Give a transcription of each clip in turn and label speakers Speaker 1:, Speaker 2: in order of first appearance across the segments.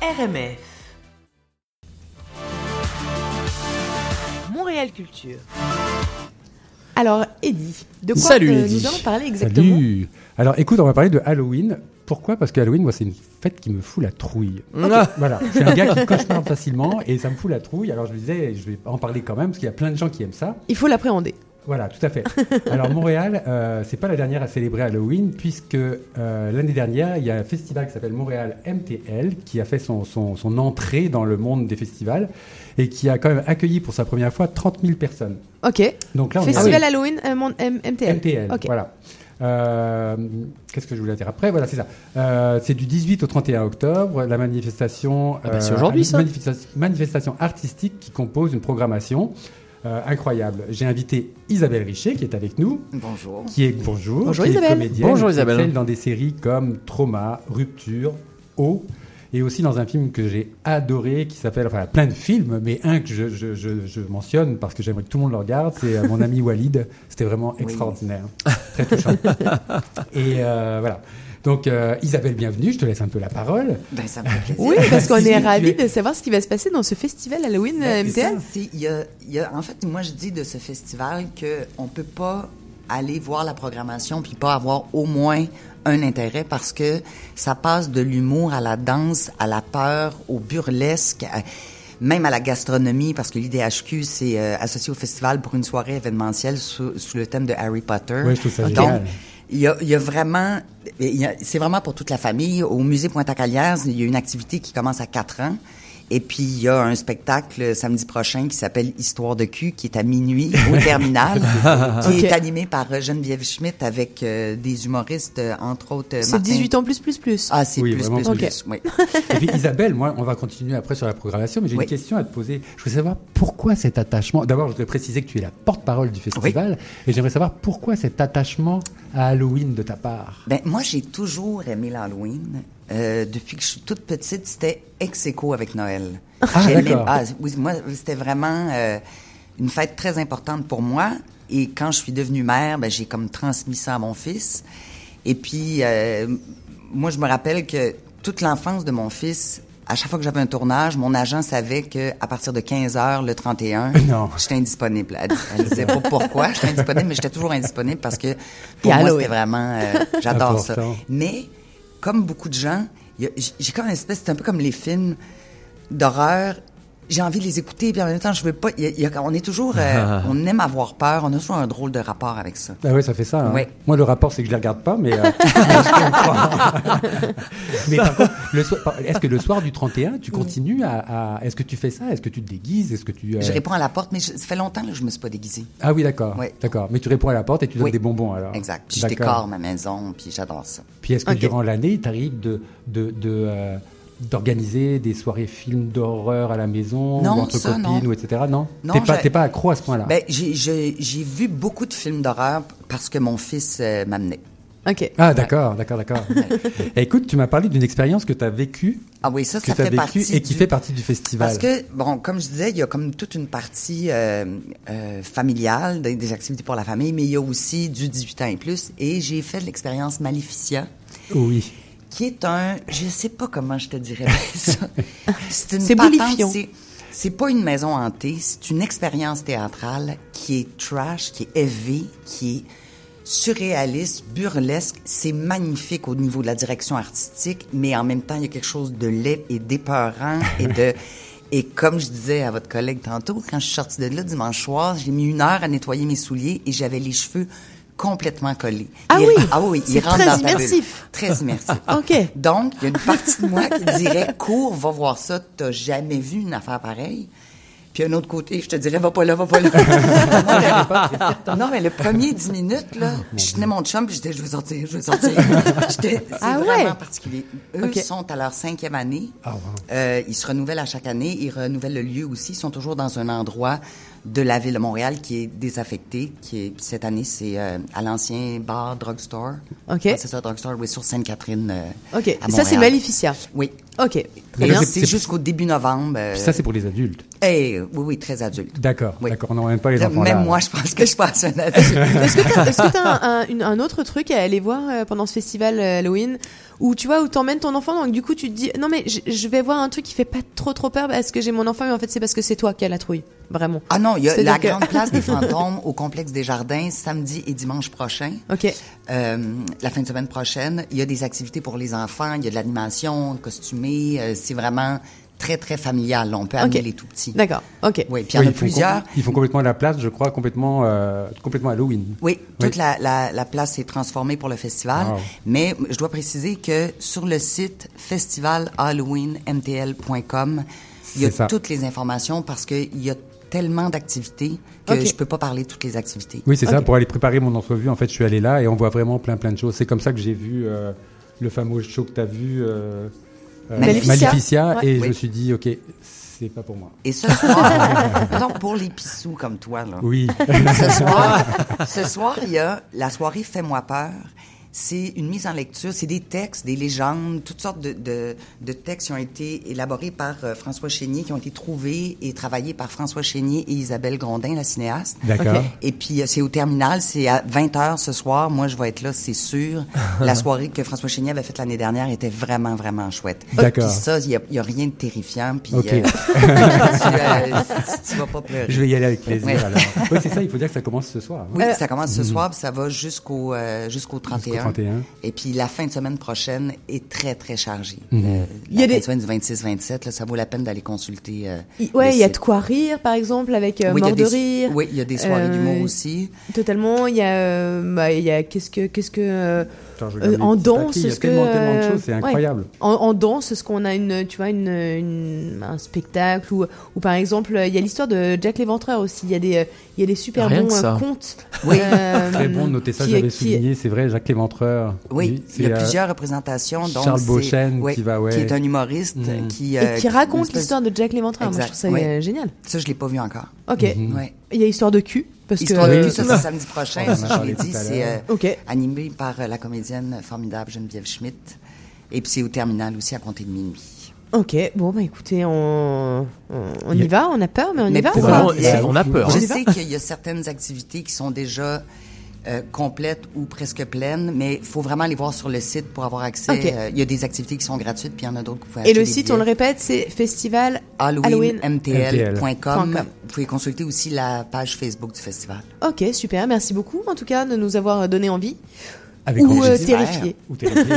Speaker 1: RMF. Montréal Culture.
Speaker 2: Alors, Eddie, de quoi
Speaker 3: Salut,
Speaker 2: euh,
Speaker 3: Eddie.
Speaker 2: nous allons parler exactement
Speaker 4: Salut Alors écoute, on va parler de Halloween. Pourquoi? Parce que Halloween, moi, c'est une fête qui me fout la trouille.
Speaker 3: Ah.
Speaker 4: Voilà, je suis un gars qui cauchemarde facilement et ça me fout la trouille. Alors je me disais, je vais en parler quand même parce qu'il y a plein de gens qui aiment ça.
Speaker 2: Il faut l'appréhender.
Speaker 4: Voilà, tout à fait. Alors Montréal, euh, c'est pas la dernière à célébrer Halloween puisque euh, l'année dernière, il y a un festival qui s'appelle Montréal MTL qui a fait son, son, son entrée dans le monde des festivals et qui a quand même accueilli pour sa première fois 30 000 personnes.
Speaker 2: Ok.
Speaker 4: Donc là, on est-
Speaker 2: Festival Halloween euh, mon- M- MTL.
Speaker 4: MTL.
Speaker 2: Ok.
Speaker 4: Voilà. Euh, Qu'est-ce que je voulais dire après? Voilà, c'est ça. Euh, c'est du 18 au 31 octobre. La manifestation.
Speaker 3: Ah bah, c'est aujourd'hui, ça.
Speaker 4: manifestation, manifestation artistique qui compose une programmation euh, incroyable. J'ai invité Isabelle Richer qui est avec nous,
Speaker 5: Bonjour.
Speaker 4: qui est bonjour,
Speaker 2: Bonjour,
Speaker 4: qui est
Speaker 2: Isabelle.
Speaker 4: comédienne,
Speaker 3: Bonjour,
Speaker 4: qui
Speaker 3: Isabelle.
Speaker 4: excelle dans des séries comme Trauma, Rupture, Eau. Et aussi dans un film que j'ai adoré, qui s'appelle, enfin plein de films, mais un que je, je, je, je mentionne parce que j'aimerais que tout le monde le regarde, c'est euh, Mon ami Walid. C'était vraiment extraordinaire, très touchant. Et euh, voilà. Donc euh, Isabelle, bienvenue. Je te laisse un peu la parole.
Speaker 5: Ben, ça me fait plaisir.
Speaker 2: Oui, parce qu'on
Speaker 4: Si
Speaker 2: est ravis
Speaker 4: es-
Speaker 2: de savoir ce qui va se passer dans ce festival Halloween
Speaker 5: Ben,
Speaker 2: MTL.
Speaker 5: ça, c'est- il y a- il y a- en fait, moi, je dis de ce festival que on peut pas aller voir la programmation puis pas avoir au moins un intérêt parce que ça passe de l'humour à la danse, à la peur, au burlesque, à- même à la gastronomie parce que l'IDHQ c'est euh, associé au festival pour une soirée événementielle sous, sous le thème de Harry Potter.
Speaker 4: Ouais, je trouve ça
Speaker 5: Donc. Il y a, il y a vraiment, il y a- c'est vraiment pour toute la famille. Au musée Pointe-à-Calière, il y a une activité qui commence à 4 ans. Et puis, il y a un spectacle samedi prochain qui s'appelle Histoire de cul, qui est à minuit au terminal, qui est animé par euh, Geneviève Schmidt avec euh, des humoristes, euh, entre autres.
Speaker 2: C'est
Speaker 5: Martin-
Speaker 2: 18 ans plus, plus, plus.
Speaker 5: Ah, c'est
Speaker 4: Oui,
Speaker 5: plus, plus,
Speaker 2: plus.
Speaker 5: plus. Oui.
Speaker 4: Et puis Isabelle, moi, on va continuer après sur la programmation, mais j'ai
Speaker 5: Oui.
Speaker 4: une question à te poser. Je veux savoir pourquoi cet attachement. D'abord, je voudrais préciser que tu es la porte-parole du festival, et j'aimerais savoir pourquoi cet attachement à Halloween de ta part.
Speaker 5: Ben, moi, j'ai toujours aimé l'Halloween. Euh, depuis que je suis toute petite, c'était ex aequo avec Noël.
Speaker 4: Ah,
Speaker 5: ah, oui, moi, c'était vraiment euh, une fête très importante pour moi. Et quand je suis devenue mère, ben, j'ai comme transmis ça à mon fils. Et puis, euh, moi, je me rappelle que toute l'enfance de mon fils, à chaque fois que j'avais un tournage, mon agent savait que à partir de 15 heures, le 31,
Speaker 4: Non.
Speaker 5: j'étais indisponible. Elle, elle disait pas pourquoi j'étais indisponible, mais j'étais toujours indisponible parce que pour
Speaker 2: Et
Speaker 5: moi, c'était vraiment, euh, j'adore ça. Mais comme beaucoup de gens, y a- j'ai comme une espèce, c'est un peu comme les films d'horreur. J'ai envie de les écouter, puis en même temps, je veux pas. il y a- il y a- on est toujours, euh, on aime avoir peur. On a toujours un drôle de rapport avec ça.
Speaker 4: Ah ouais, ça fait ça. hein.
Speaker 5: Ouais.
Speaker 4: Moi, le rapport, c'est que je les regarde pas, mais. euh, mais par contre, est-ce que le soir du 31, tu continues à, à- est-ce que tu fais ça? Est-ce que tu te déguises? Est-ce que tu euh,
Speaker 5: Je réponds à la porte, mais je- ça fait longtemps que je me suis pas déguisée.
Speaker 4: Ah oui, d'accord.
Speaker 5: Ouais.
Speaker 4: D'accord. Mais tu réponds à la porte et tu donnes
Speaker 5: Oui.
Speaker 4: des bonbons alors.
Speaker 5: Exact. Puis je décore ma maison, puis j'adore ça.
Speaker 4: Puis est-ce que durant l'année, il t'arrive de, de, de, euh, d'organiser des soirées films d'horreur à la maison
Speaker 5: Non,
Speaker 4: ou entre
Speaker 5: ça,
Speaker 4: copines
Speaker 5: non.
Speaker 4: ou etc. Non,
Speaker 5: Non,
Speaker 4: T'es pas, pas accro à ce point-là.
Speaker 5: Ben, j'ai- j'ai j'ai vu beaucoup de films d'horreur parce que mon fils euh, m'amenait.
Speaker 2: Ok.
Speaker 4: Ah d'accord, d'accord, d'accord. Écoute, tu m'as parlé d'une expérience que tu as vécue,
Speaker 5: Ah oui, ça,
Speaker 4: que
Speaker 5: ça
Speaker 4: tu as
Speaker 5: fait partie
Speaker 4: et qui
Speaker 5: du-
Speaker 4: fait partie du festival.
Speaker 5: Parce que, bon, comme je disais, il y a comme toute une partie euh, euh, familiale, des, des activités pour la famille, mais il y a aussi du 18 ans et plus. Et j'ai fait l'expérience Maleficia,
Speaker 4: Oui.
Speaker 5: Qui est un, je sais pas comment je te dirais ça. C'est une
Speaker 2: C'est
Speaker 5: patente, pas une maison hantée, c'est une expérience théâtrale qui est trash, qui est heavy, qui est surréaliste, burlesque. C'est magnifique au niveau de la direction artistique, mais en même temps, il y a quelque chose de laid et d'épeurant et de... Et comme je disais à votre collègue tantôt, quand je suis sortie de là dimanche soir, j'ai mis une heure à nettoyer mes souliers et j'avais les cheveux complètement collés.
Speaker 2: Ah
Speaker 5: Il-
Speaker 2: oui!
Speaker 5: Ah oui, il
Speaker 2: C'est
Speaker 5: rentre
Speaker 2: très
Speaker 5: dans ta bulle.
Speaker 2: immersif.
Speaker 5: Très immersif.
Speaker 2: Ok.
Speaker 5: Donc, il y a une partie de moi qui dirait, cours, va voir ça, t'as jamais vu une affaire pareille. Puis un autre côté, je te dirais, va pas là, va pas là. non, mais le premier dix minutes, là, je tenais mon chum, puis j'étais, je veux sortir, je veux sortir. C'est
Speaker 2: Ah ouais?
Speaker 5: vraiment particulier. Eux
Speaker 2: Ok.
Speaker 5: sont à leur cinquième année.
Speaker 4: Ah, wow.
Speaker 5: Euh, ils se renouvellent à chaque année. Ils renouvellent le lieu aussi. Ils sont toujours dans un endroit de la ville de Montréal qui est désaffecté. Qui est, cette année, c'est euh, à l'ancien bar Drugstore.
Speaker 2: OK.
Speaker 5: Ah, c'est ça, Drugstore, oui, sur Sainte-Catherine. euh,
Speaker 2: Ok.
Speaker 5: à
Speaker 2: Ça, c'est. Maleficia?
Speaker 5: Oui.
Speaker 2: Ok. Très
Speaker 5: Et
Speaker 2: bien.
Speaker 5: c'est jusqu'au début novembre. euh,
Speaker 4: Puis ça, c'est pour les adultes.
Speaker 5: eh, oui, oui, très adulte.
Speaker 4: D'accord,
Speaker 5: Oui.
Speaker 4: d'accord. On n'emmène pas les enfants là.
Speaker 5: Même moi, je pense que je passe un adulte.
Speaker 2: Est-ce que que t'as un, un, une- un autre truc à aller voir pendant ce festival Halloween? Où tu vois où t'emmènes ton enfant donc du coup tu te dis non mais je, je vais voir un truc qui fait pas trop trop peur parce que j'ai mon enfant mais en fait c'est parce que c'est toi qui as la trouille vraiment.
Speaker 5: Ah non, il y a la
Speaker 2: que-
Speaker 5: grande place des fantômes au complexe des jardins samedi et dimanche prochain.
Speaker 2: Ok.
Speaker 5: Euh, la fin de semaine prochaine, il y a des activités pour les enfants, il y a de l'animation, costumé, euh, c'est vraiment très très familial. On peut amener les tout petits.
Speaker 2: D'accord. Ok.
Speaker 5: Oui, puis il y en a plusieurs.
Speaker 4: Ils font complètement la place, je crois, complètement, euh, complètement Halloween.
Speaker 5: Oui, toute
Speaker 4: Oui.
Speaker 5: La, la, la place s'est transformée pour le festival.
Speaker 4: Wow.
Speaker 5: Mais je dois préciser que sur le site festivalhalloweenmtl.com, il y a
Speaker 4: ça.
Speaker 5: toutes les informations parce qu'il y a tellement d'activités que
Speaker 2: Ok.
Speaker 5: je peux pas parler de toutes les activités.
Speaker 4: Oui, c'est ça. Pour aller préparer mon entrevue, en fait, je suis allé là et on voit vraiment plein, plein de choses. C'est comme ça que j'ai vu euh, le fameux show que tu as vu, euh, euh,
Speaker 5: Maléficia.
Speaker 2: Ouais.
Speaker 4: et je me suis dit, OK, c'est pas pour moi.
Speaker 5: Et ce soir, non, pour les pissous comme toi, là.
Speaker 4: Oui.
Speaker 5: Ce soir, ce soir, il y a la soirée Fais-moi peur. C'est une mise en lecture, c'est des textes, des légendes, toutes sortes de, de, de textes qui ont été élaborés par euh, François Chénier, qui ont été trouvés et travaillés par François Chénier et Isabelle Grondin, la cinéaste.
Speaker 4: D'accord.
Speaker 5: Et puis, euh, c'est au terminal, c'est à 20h ce soir. Moi, je vais être là, c'est sûr. La soirée que François Chénier avait faite l'année dernière était vraiment, vraiment chouette.
Speaker 4: D'accord.
Speaker 5: Puis ça, il n'y a, rien de terrifiant. Puis, euh, tu, euh, tu vas pas pleurer.
Speaker 4: Je vais y aller avec plaisir.
Speaker 5: Ouais.
Speaker 4: alors. Oui, c'est ça. Il faut dire que ça commence ce soir. hein.
Speaker 5: Oui, ça commence ce soir, puis ça va jusqu'au jusqu'au 31.
Speaker 4: 31.
Speaker 5: Et puis la fin de semaine prochaine est très très chargée.
Speaker 4: Mhm.
Speaker 5: Euh,
Speaker 2: Il y a
Speaker 5: la fin
Speaker 2: des-
Speaker 5: de semaine du 26-27, là, ça vaut la peine d'aller consulter. euh,
Speaker 2: Il- Ouais,
Speaker 5: le
Speaker 2: il y a de quoi rire par exemple avec euh,
Speaker 5: Oui, il y a
Speaker 2: mort de
Speaker 5: des-
Speaker 2: rire.
Speaker 5: Oui, il y a des soirées
Speaker 2: Euh,
Speaker 5: d'humour aussi.
Speaker 2: Totalement. Il y a euh, bah, il y a qu'est-ce que qu'est-ce que euh,
Speaker 4: Attends,
Speaker 2: Euh, en danse,
Speaker 4: papiers. Il y a
Speaker 2: ce que,
Speaker 4: tellement, tellement de choses. C'est
Speaker 2: ouais.
Speaker 4: incroyable.
Speaker 2: En, en danse, est-ce qu'on a une, tu vois, une, une- un spectacle ou, ou par exemple, il y a l'histoire de Jack l'Éventreur aussi. Il y a des, il y a des super
Speaker 1: Rien
Speaker 2: bons contes.
Speaker 5: Oui.
Speaker 2: euh,
Speaker 4: Très bon, notez ça, j'avais
Speaker 2: qui-
Speaker 4: souligné. C'est vrai, Jacques Léventreur.
Speaker 5: Oui, il y a
Speaker 4: euh,
Speaker 5: plusieurs représentations. Donc
Speaker 4: Charles Beauchesne qui va, ouais.
Speaker 5: qui est un humoriste
Speaker 4: Mm.
Speaker 5: qui,
Speaker 2: Et
Speaker 5: euh,
Speaker 2: qui raconte
Speaker 5: espèce-
Speaker 2: l'histoire de Jack l'Éventreur. Moi, je trouve ça
Speaker 5: oui.
Speaker 2: euh, génial.
Speaker 5: Ça, je l'ai pas vu encore.
Speaker 2: Ok.
Speaker 4: Mhm.
Speaker 5: Ouais.
Speaker 2: Il y a histoire de cul. Parce
Speaker 5: Histoire
Speaker 2: que,
Speaker 5: de cul, ça, c'est samedi prochain.
Speaker 4: On
Speaker 5: ça, je l'ai dit, c'est euh, animé par la comédienne formidable Geneviève Schmidt. Et puis c'est au terminal aussi à compter de minuit.
Speaker 2: Ok, bon, bah écoutez, on, on, on
Speaker 4: Il y
Speaker 2: y va, on a peur, mais on y va. ou pas
Speaker 1: Vraiment, on a peur.
Speaker 5: Je sais qu'il y a certaines activités qui sont déjà euh, complètes ou presque pleines, mais il faut vraiment aller voir sur le site pour avoir accès. Euh, il y a des activités qui sont gratuites, puis il y en a d'autres que vous pouvez
Speaker 2: Et le site, on le répète, c'est festival
Speaker 5: HalloweenMTL.com.
Speaker 2: .com.
Speaker 5: Vous pouvez consulter aussi la page Facebook du festival.
Speaker 2: Ok, super, merci beaucoup en tout cas de nous avoir donné envie.
Speaker 4: Avec
Speaker 2: Ou euh, terrifié.
Speaker 4: Ou terrifié.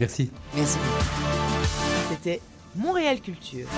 Speaker 4: Merci.
Speaker 5: Merci.
Speaker 2: C'était Montréal Culture.